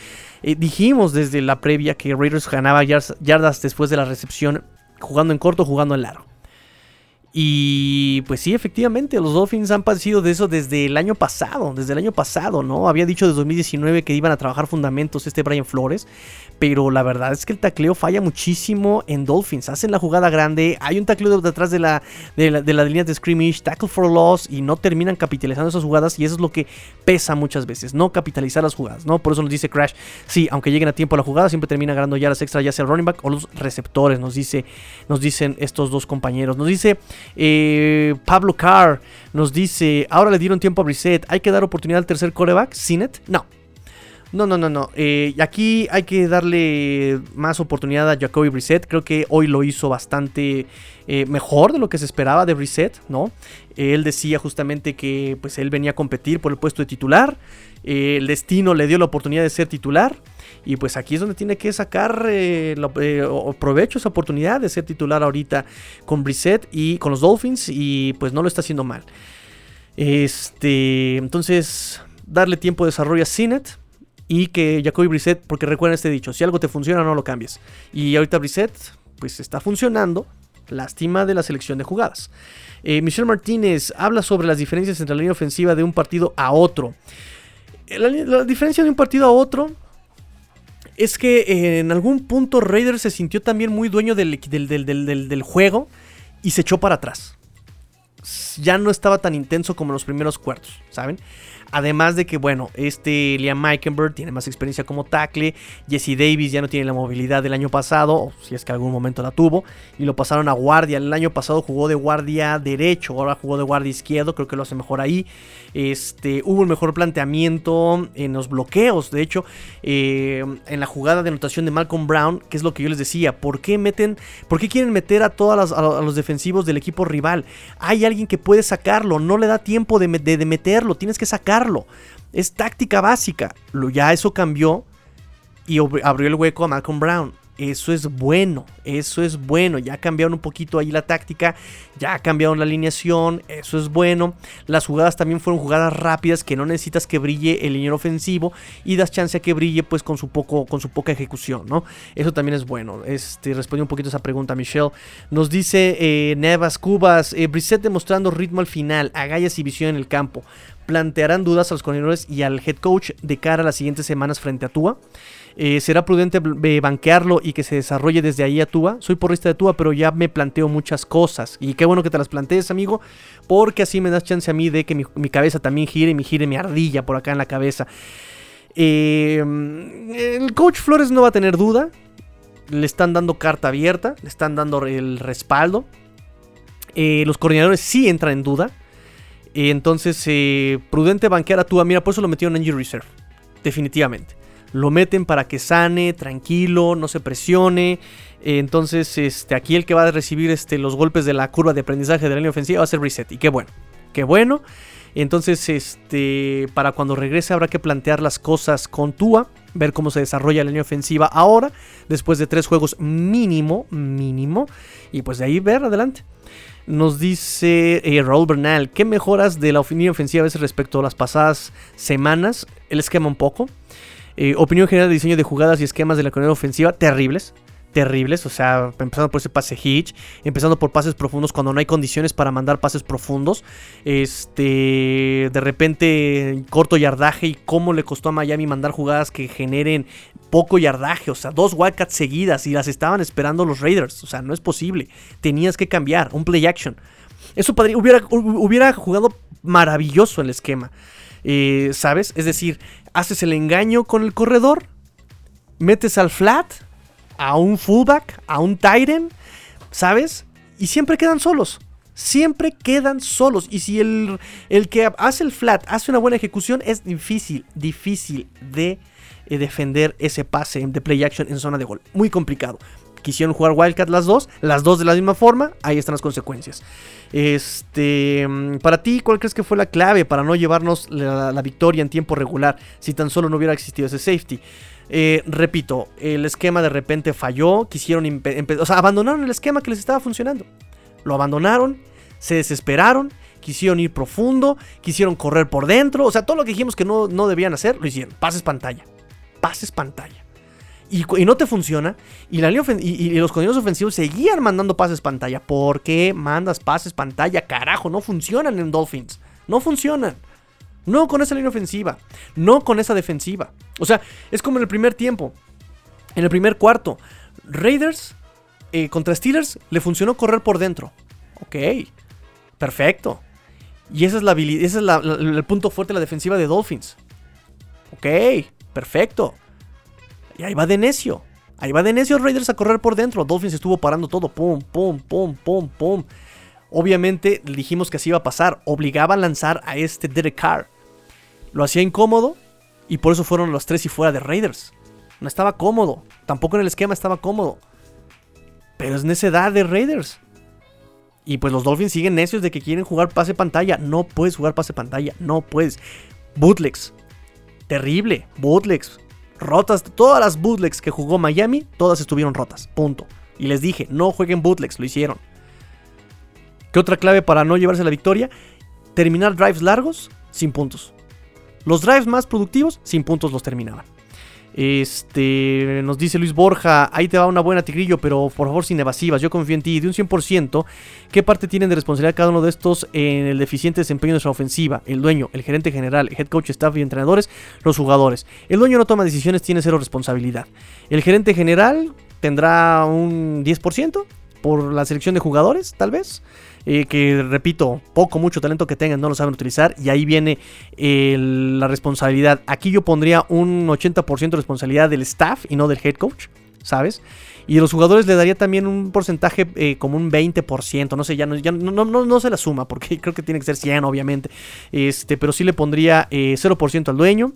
dijimos desde la previa que Raiders ganaba yardas después de la recepción, jugando en corto, jugando en largo. Y pues sí, efectivamente, los Dolphins han padecido de eso desde el año pasado, desde el año pasado, ¿no? Había dicho desde 2019 que iban a trabajar fundamentos este Brian Flores, pero la verdad es que el tacleo falla muchísimo en Dolphins. Hacen la jugada grande, hay un tacleo detrás de la, de la, de la línea de scrimmage, tackle for loss, y no terminan capitalizando esas jugadas, y eso es lo que pesa muchas veces, no capitalizar las jugadas, ¿no? Por eso nos dice Crash, sí, aunque lleguen a tiempo a la jugada, siempre termina ganando ya las extras, ya sea el running back o los receptores, nos, dice, nos dicen estos dos compañeros. Nos dice... Eh, Pablo Carr nos dice, ahora le dieron tiempo a Brissett, ¿hay que dar oportunidad al tercer coreback? ¿Sinet? No. No, no, no, no. Eh, aquí hay que darle más oportunidad a Jacoby Brissett. Creo que hoy lo hizo bastante eh, mejor de lo que se esperaba de Brissett, ¿no? él decía justamente que pues él venía a competir por el puesto de titular. el destino le dio la oportunidad de ser titular. Y pues aquí es donde tiene que sacar eh, eh provecho esa oportunidad de ser titular ahorita con Brissett y con los Dolphins. Y pues no lo está haciendo mal. Este, entonces, darle tiempo de desarrollo a Sinet. Y que Jacoby Brissett, porque recuerden este dicho, si algo te funciona no lo cambies. Y ahorita Brissett, pues está funcionando. Lástima de la selección de jugadas. Eh, Michelle Martínez habla sobre las diferencias entre la línea ofensiva de un partido a otro. la diferencia de un partido a otro es que eh, en algún punto Raiders se sintió también muy dueño del, del, juego y se echó para atrás. ya no estaba tan intenso como en los primeros cuartos, ¿saben? Además de que, bueno, este Liam Meikenberg tiene más experiencia como tackle. Jesse Davis ya no tiene la movilidad del año pasado, o si es que algún momento la tuvo. Y lo pasaron a guardia. El año pasado jugó de guardia derecho, ahora jugó de guardia izquierdo. Creo que lo hace mejor ahí. Este, hubo un mejor planteamiento en los bloqueos. De hecho, eh, en la jugada de anotación de Malcolm Brown, que es lo que yo les decía. ¿Por qué meten, por qué quieren meter a todos los defensivos del equipo rival? Hay alguien que puede sacarlo, no le da tiempo de, meterlo, tienes que sacarlo es táctica básica. Lo, ya eso cambió y abrió el hueco a Malcolm Brown. Eso es bueno, eso es bueno. Ya cambiaron un poquito ahí la táctica, ya cambiaron la alineación, eso es bueno. Las jugadas también fueron jugadas rápidas que no necesitas que brille el liniero ofensivo y das chance a que brille pues con su poco con su poca ejecución, ¿no? Eso también es bueno. Este respondió un poquito a esa pregunta Michelle. Nos dice eh, Nevas Cubas, eh, demostrando ritmo al final, agallas y visión en el campo plantearán dudas a los coordinadores y al head coach de cara a las siguientes semanas frente a Tua. Eh, ¿Será prudente eh, banquearlo y que se desarrolle desde ahí a Tua? Soy porrista de Tua, pero ya me planteo muchas cosas. Y qué bueno que te las plantees, amigo, porque así me das chance a mí de que mi, cabeza también gire me gire mi ardilla por acá en la cabeza. Eh, el coach Flores no va a tener duda. Le están dando carta abierta, le están dando el respaldo. los coordinadores sí entran en duda. Entonces, eh, prudente banquear a Tua. Mira, por eso lo metieron en Injury Reserve. Definitivamente. Lo meten para que sane, tranquilo, no se presione. entonces, este, aquí el que va a recibir este, los golpes de la curva de aprendizaje de la línea ofensiva va a ser Reset. Y qué bueno. Qué bueno. Entonces, este, para cuando regrese habrá que plantear las cosas con Tua, ver cómo se desarrolla la línea ofensiva ahora, después de tres juegos mínimo, mínimo, y pues de ahí ver adelante. Nos dice eh, Raúl Bernal, ¿qué mejoras de la línea ofensiva a veces respecto a las pasadas semanas? El esquema un poco. Eh, opinión general de diseño de jugadas y esquemas de la comunidad ofensiva, terribles terribles, o sea, empezando por ese pase hitch, empezando por pases profundos cuando no hay condiciones para mandar pases profundos, este, de repente corto yardaje y cómo le costó a Miami mandar jugadas que generen poco yardaje, o sea, dos Wildcats seguidas y las estaban esperando los Raiders, o sea, no es posible, tenías que cambiar, un play action. Eso hubiera, hubiera jugado maravilloso el esquema, ¿sabes? Es decir, haces el engaño con el corredor, metes al flat, a un fullback, a un Tyrant, ¿sabes? Y siempre quedan solos. Siempre quedan solos. Y si el, el, que hace el flat hace una buena ejecución, es difícil, difícil de eh, defender ese pase de play action en zona de gol. Muy complicado. Quisieron jugar Wildcat las dos, las dos de la misma forma, ahí están las consecuencias. Este, para ti, ¿cuál crees que fue la clave para no llevarnos la, la victoria en tiempo regular si tan solo no hubiera existido ese safety? Eh, repito, el esquema de repente falló, quisieron, o sea, abandonaron el esquema que les estaba funcionando. Lo abandonaron, se desesperaron, quisieron ir profundo, quisieron correr por dentro, o sea, todo lo que dijimos que no, no debían hacer, lo hicieron. Pases pantalla, pases pantalla. Y, no te funciona. Y, la y, los coordinadores ofensivos seguían mandando pases pantalla. ¿Por qué mandas pases pantalla? Carajo, no funcionan en Dolphins. No funcionan. No con esa línea ofensiva. No con esa defensiva. O sea, es como en el primer tiempo. En el primer cuarto. Raiders eh, contra Steelers le funcionó correr por dentro. Ok. Perfecto. Y ese es, la, ese es el punto fuerte de la defensiva de Dolphins. Ok. Perfecto. Y ahí va de necio. Ahí va de necio Raiders a correr por dentro. Dolphins estuvo parando todo. Pum, pum, pum, pum, pum. Obviamente dijimos que así iba a pasar. Obligaba a lanzar a este Derek Carr. Lo hacía incómodo y por eso fueron los tres y fuera de Raiders. No estaba cómodo. Tampoco en el esquema estaba cómodo. Pero es necedad de Raiders. Y pues los Dolphins siguen necios de que quieren jugar pase pantalla. No puedes jugar pase pantalla. No puedes. Bootlegs. Terrible. Bootlegs. Rotas. Todas las bootlegs que jugó Miami, todas estuvieron rotas. Punto. Y les dije, no jueguen bootlegs. Lo hicieron. ¿Qué otra clave para no llevarse la victoria? Terminar drives largos sin puntos. Los drives más productivos sin puntos los terminaban. Este, nos dice Luis Borja, ahí te va una buena tigrillo, pero por favor sin evasivas, yo confío en ti. De un 100%, ¿qué parte tienen de responsabilidad cada uno de estos en el deficiente desempeño de nuestra ofensiva? El dueño, el gerente general, el head coach, staff y entrenadores, los jugadores. El dueño no toma decisiones, tiene cero responsabilidad. El gerente general tendrá un 10% por la selección de jugadores, tal vez. Eh, que repito, poco, mucho talento que tengan, no lo saben utilizar. Y ahí viene la responsabilidad. Aquí yo pondría un 80% de responsabilidad del staff y no del head coach, ¿sabes? Y a los jugadores le daría también un porcentaje eh, como un 20%, no sé, ya, no, ya no, no, no, se la suma, porque <laughs> creo que tiene que ser 100, obviamente. Este, pero sí le pondría 0% al dueño,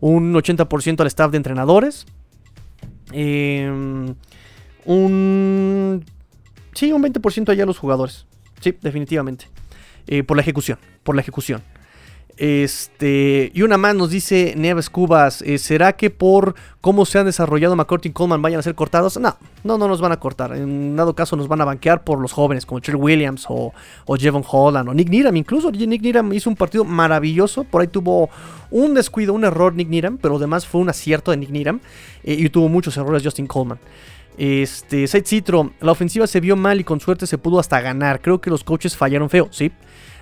un 80% al staff de entrenadores. Em, un. Sí, un 20% allá a los jugadores. Sí, definitivamente. Eh, por la ejecución. Por la ejecución. Este, y una más nos dice Neves Cubas, eh, ¿será que por cómo se han desarrollado McCourty y Coleman vayan a ser cortados? No, no, no nos van a cortar. En dado caso nos van a banquear por los jóvenes como Trey Williams o, o Jevon Holland o Nick Niram. Incluso Nick Niram hizo un partido maravilloso. Por ahí tuvo un descuido, un error Nick Niram, pero además fue un acierto de Nick Niram. Eh, y tuvo muchos errores Justin Coleman. Este, Side Citro, la ofensiva se vio mal y con suerte se pudo hasta ganar. Creo que los coaches fallaron feo, sí.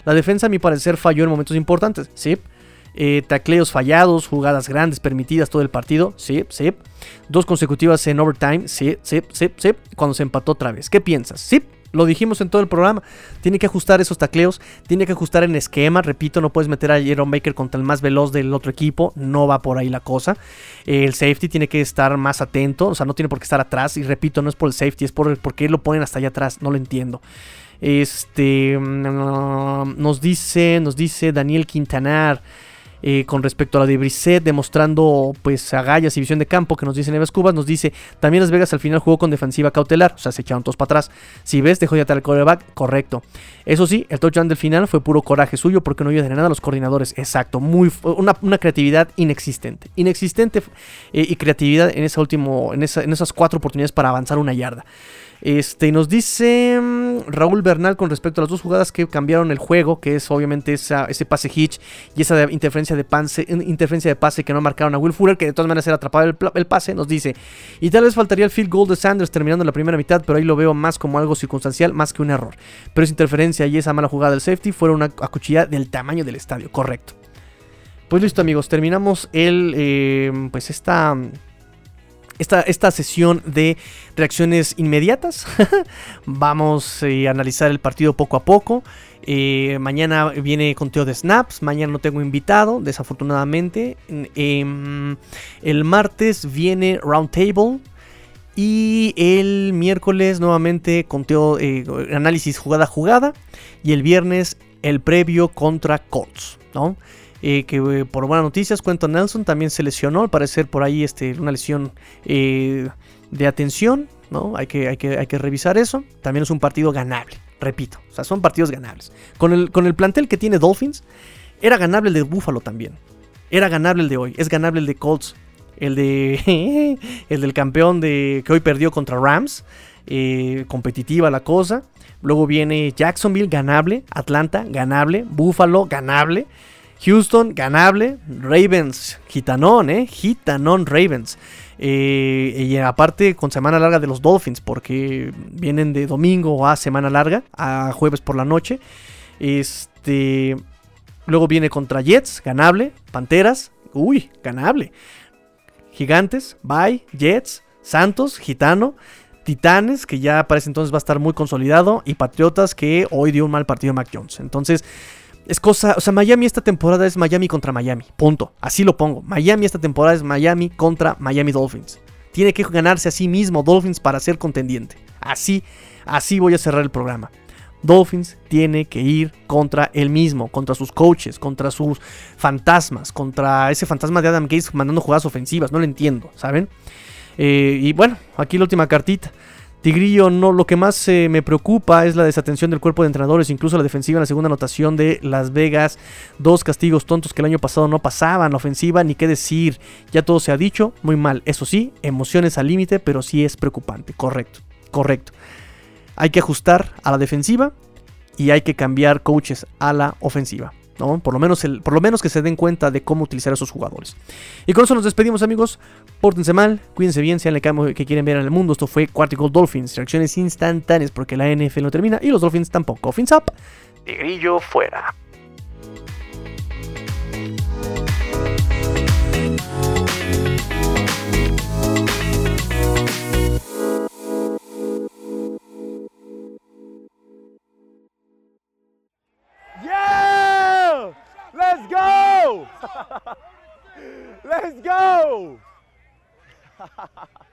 La defensa, a mi parecer, falló en momentos importantes, sí. Eh, tacleos fallados, jugadas grandes permitidas todo el partido, sí, sí. Dos consecutivas en overtime, sí, sí, sí, sí. Cuando se empató otra vez. ¿Qué piensas? Sí. Lo dijimos en todo el programa. Tiene que ajustar esos tacleos. Tiene que ajustar en esquema. Repito, no puedes meter a Jerome Baker contra el más veloz del otro equipo. No va por ahí la cosa. El safety tiene que estar más atento. O sea, no tiene por qué estar atrás. Y repito, no es por el safety, es por qué lo ponen hasta allá atrás. No lo entiendo. Este mm, nos dice, nos dice Daniel Quintanar. Eh, con respecto a la de Brisset, demostrando pues agallas y visión de campo que nos dice Neves Cubas, nos dice, también Las Vegas al final jugó con defensiva cautelar, o sea, se echaron todos para atrás. Si ves, dejó ya el coreback, correcto. Eso sí, el touchdown del final fue puro coraje suyo porque no ayuda de nada a los coordinadores, exacto, muy, una, creatividad inexistente, inexistente eh, y creatividad en, esa último, en, en esas cuatro oportunidades para avanzar una yarda. Este, nos dice mm, Raúl Bernal con respecto a las dos jugadas que cambiaron el juego, que es obviamente ese pase hitch y esa interferencia de, pase, interferencia de pase que no marcaron a Will Fuller, que de todas maneras era atrapado el, pase, nos dice. Y tal vez faltaría el field goal de Sanders terminando la primera mitad, pero ahí lo veo más como algo circunstancial, más que un error. Pero esa interferencia y esa mala jugada del safety fueron una acuchillada del tamaño del estadio, correcto. Pues listo amigos, terminamos el, eh, pues esta esta, sesión de reacciones inmediatas. <laughs> Vamos eh, a analizar el partido poco a poco. Eh, mañana viene conteo de snaps. Mañana no tengo invitado, desafortunadamente. Em, el martes viene Roundtable. Y el miércoles nuevamente conteo, eh, análisis jugada a jugada. Y el viernes el previo contra Colts. ¿no? Eh, que eh, por buenas noticias, Cuento Nelson también se lesionó, al parecer por ahí este, una lesión eh, de atención, ¿no? Hay que, hay, que, hay que revisar eso. También es un partido ganable, repito, o sea, son partidos ganables. Con el, con el plantel que tiene Dolphins, era ganable el de Buffalo también. Era ganable el de hoy, es ganable el de Colts, el de <laughs> el del campeón de que hoy perdió contra Rams. competitiva la cosa. Luego viene Jacksonville, ganable. Atlanta, ganable. Buffalo, ganable. Houston, ganable. Ravens, gitanón, ¿eh? Gitanón Ravens. Eh, y aparte con semana larga de los Dolphins, porque vienen de domingo a semana larga, a jueves por la noche. Este. Luego viene contra Jets, ganable. Panteras, uy, ganable. Gigantes, bye. Jets, Santos, Gitano. Titanes, que ya parece entonces va a estar muy consolidado. Y Patriotas, que hoy dio un mal partido Mac Jones. Entonces, es cosa, o sea, Miami esta temporada es Miami contra Miami, punto. Así lo pongo. Miami esta temporada es Miami contra Miami Dolphins. Tiene que ganarse a sí mismo Dolphins para ser contendiente. Así, así voy a cerrar el programa. Dolphins tiene que ir contra él mismo, contra sus coaches, contra sus fantasmas, contra ese fantasma de Adam Gates mandando jugadas ofensivas. No lo entiendo, ¿saben? Eh, y bueno, aquí la última cartita. Tigrillo, no, lo que más eh, me preocupa es la desatención del cuerpo de entrenadores, incluso la defensiva en la segunda anotación de Las Vegas. Dos castigos tontos que el año pasado no pasaban, la ofensiva, ni qué decir. Ya todo se ha dicho, muy mal. Eso sí, emociones al límite, pero sí es preocupante. Correcto, correcto. Hay que ajustar a la defensiva y hay que cambiar coaches a la ofensiva. Por lo, menos el, por lo menos que se den cuenta de cómo utilizar a esos jugadores. Y con eso nos despedimos, amigos. Pórtense mal, cuídense bien, sean el cambio que quieren ver en el mundo. Esto fue Quarticle Dolphins, reacciones instantáneas porque la NFL no termina y los Dolphins tampoco. Fins up, grillo fuera. Let's go! <laughs> Let's go! <laughs>